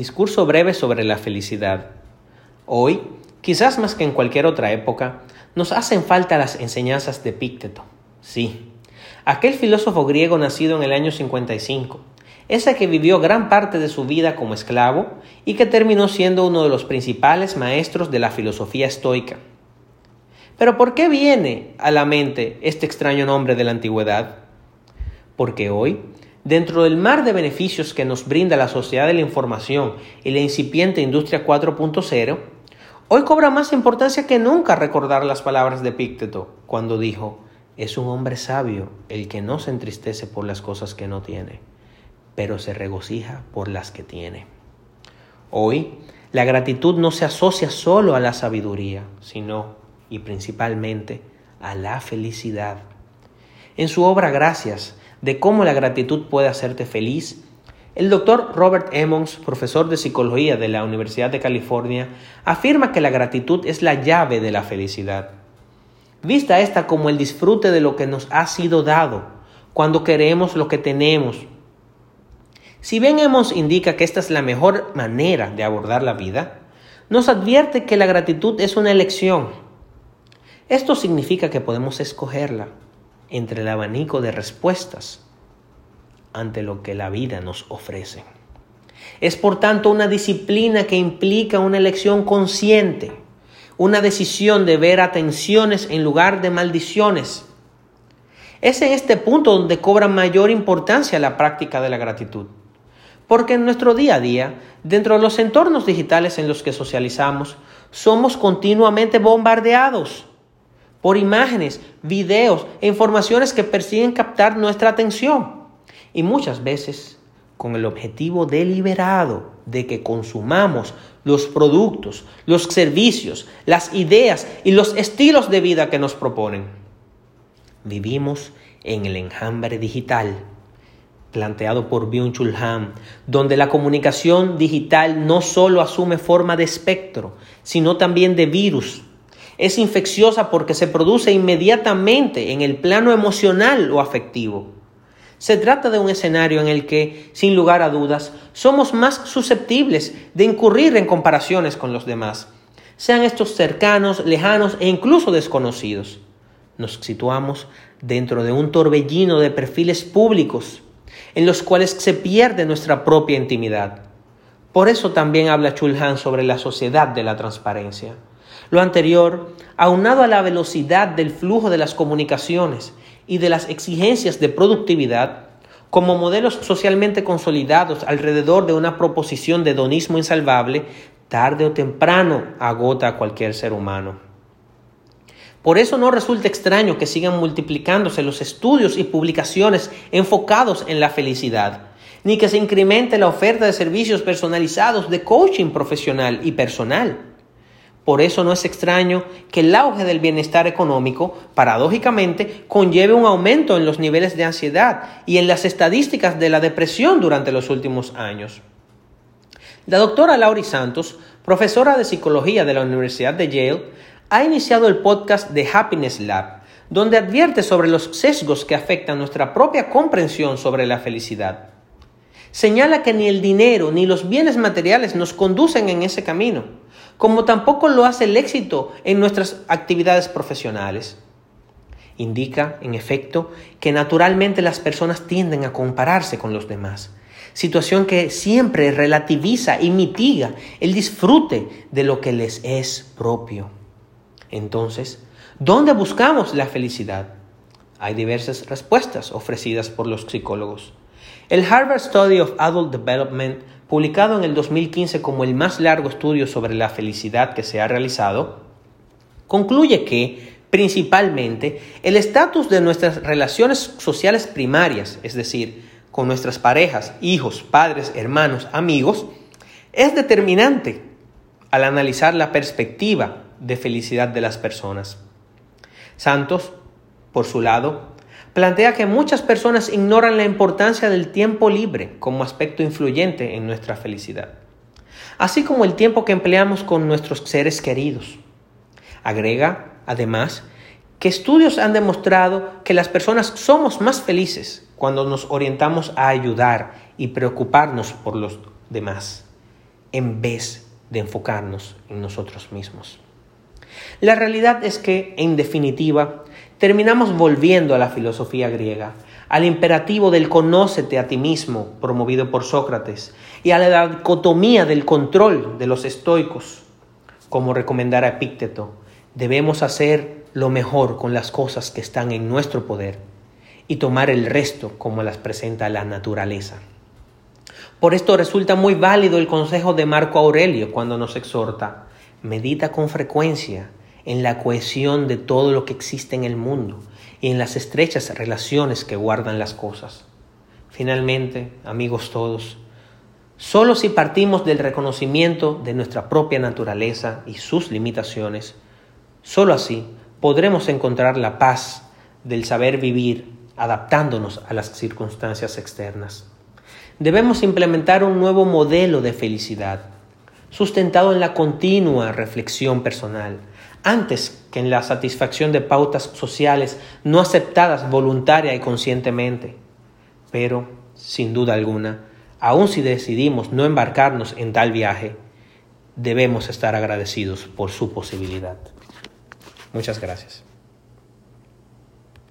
Discurso breve sobre la felicidad. Hoy, quizás más que en cualquier otra época, nos hacen falta las enseñanzas de Pícteto. Sí, aquel filósofo griego nacido en el año 55, ese que vivió gran parte de su vida como esclavo y que terminó siendo uno de los principales maestros de la filosofía estoica. Pero ¿por qué viene a la mente este extraño nombre de la antigüedad? Porque hoy, dentro del mar de beneficios que nos brinda la sociedad de la información y la incipiente industria 4.0, hoy cobra más importancia que nunca recordar las palabras de Pícteto cuando dijo, es un hombre sabio el que no se entristece por las cosas que no tiene, pero se regocija por las que tiene. Hoy, la gratitud no se asocia solo a la sabiduría, sino y principalmente a la felicidad. En su obra Gracias, de cómo la gratitud puede hacerte feliz, el doctor Robert Emmons, profesor de psicología de la Universidad de California, afirma que la gratitud es la llave de la felicidad. Vista esta como el disfrute de lo que nos ha sido dado, cuando queremos lo que tenemos. Si bien Emmons indica que esta es la mejor manera de abordar la vida, nos advierte que la gratitud es una elección, esto significa que podemos escogerla entre el abanico de respuestas ante lo que la vida nos ofrece. Es por tanto una disciplina que implica una elección consciente, una decisión de ver atenciones en lugar de maldiciones. Es en este punto donde cobra mayor importancia la práctica de la gratitud. Porque en nuestro día a día, dentro de los entornos digitales en los que socializamos, somos continuamente bombardeados por imágenes, videos e informaciones que persiguen captar nuestra atención. Y muchas veces con el objetivo deliberado de que consumamos los productos, los servicios, las ideas y los estilos de vida que nos proponen. Vivimos en el enjambre digital planteado por Byung-Chul donde la comunicación digital no solo asume forma de espectro, sino también de virus es infecciosa porque se produce inmediatamente en el plano emocional o afectivo. Se trata de un escenario en el que, sin lugar a dudas, somos más susceptibles de incurrir en comparaciones con los demás, sean estos cercanos, lejanos e incluso desconocidos. Nos situamos dentro de un torbellino de perfiles públicos en los cuales se pierde nuestra propia intimidad. Por eso también habla Chulhan sobre la sociedad de la transparencia. Lo anterior, aunado a la velocidad del flujo de las comunicaciones y de las exigencias de productividad, como modelos socialmente consolidados alrededor de una proposición de hedonismo insalvable, tarde o temprano agota a cualquier ser humano. Por eso no resulta extraño que sigan multiplicándose los estudios y publicaciones enfocados en la felicidad, ni que se incremente la oferta de servicios personalizados de coaching profesional y personal. Por eso no es extraño que el auge del bienestar económico, paradójicamente, conlleve un aumento en los niveles de ansiedad y en las estadísticas de la depresión durante los últimos años. La doctora Laurie Santos, profesora de psicología de la Universidad de Yale, ha iniciado el podcast The Happiness Lab, donde advierte sobre los sesgos que afectan nuestra propia comprensión sobre la felicidad. Señala que ni el dinero ni los bienes materiales nos conducen en ese camino como tampoco lo hace el éxito en nuestras actividades profesionales. Indica, en efecto, que naturalmente las personas tienden a compararse con los demás, situación que siempre relativiza y mitiga el disfrute de lo que les es propio. Entonces, ¿dónde buscamos la felicidad? Hay diversas respuestas ofrecidas por los psicólogos. El Harvard Study of Adult Development publicado en el 2015 como el más largo estudio sobre la felicidad que se ha realizado, concluye que, principalmente, el estatus de nuestras relaciones sociales primarias, es decir, con nuestras parejas, hijos, padres, hermanos, amigos, es determinante al analizar la perspectiva de felicidad de las personas. Santos, por su lado, plantea que muchas personas ignoran la importancia del tiempo libre como aspecto influyente en nuestra felicidad, así como el tiempo que empleamos con nuestros seres queridos. Agrega, además, que estudios han demostrado que las personas somos más felices cuando nos orientamos a ayudar y preocuparnos por los demás. en vez de enfocarnos en nosotros mismos. La realidad es que, en definitiva, terminamos volviendo a la filosofía griega, al imperativo del conócete a ti mismo, promovido por Sócrates, y a la dicotomía del control de los estoicos, como recomendara Epícteto, debemos hacer lo mejor con las cosas que están en nuestro poder y tomar el resto como las presenta la naturaleza. Por esto resulta muy válido el consejo de Marco Aurelio cuando nos exhorta, medita con frecuencia en la cohesión de todo lo que existe en el mundo y en las estrechas relaciones que guardan las cosas. Finalmente, amigos todos, solo si partimos del reconocimiento de nuestra propia naturaleza y sus limitaciones, solo así podremos encontrar la paz del saber vivir adaptándonos a las circunstancias externas. Debemos implementar un nuevo modelo de felicidad, sustentado en la continua reflexión personal, antes que en la satisfacción de pautas sociales no aceptadas voluntaria y conscientemente. Pero, sin duda alguna, aun si decidimos no embarcarnos en tal viaje, debemos estar agradecidos por su posibilidad. Muchas gracias.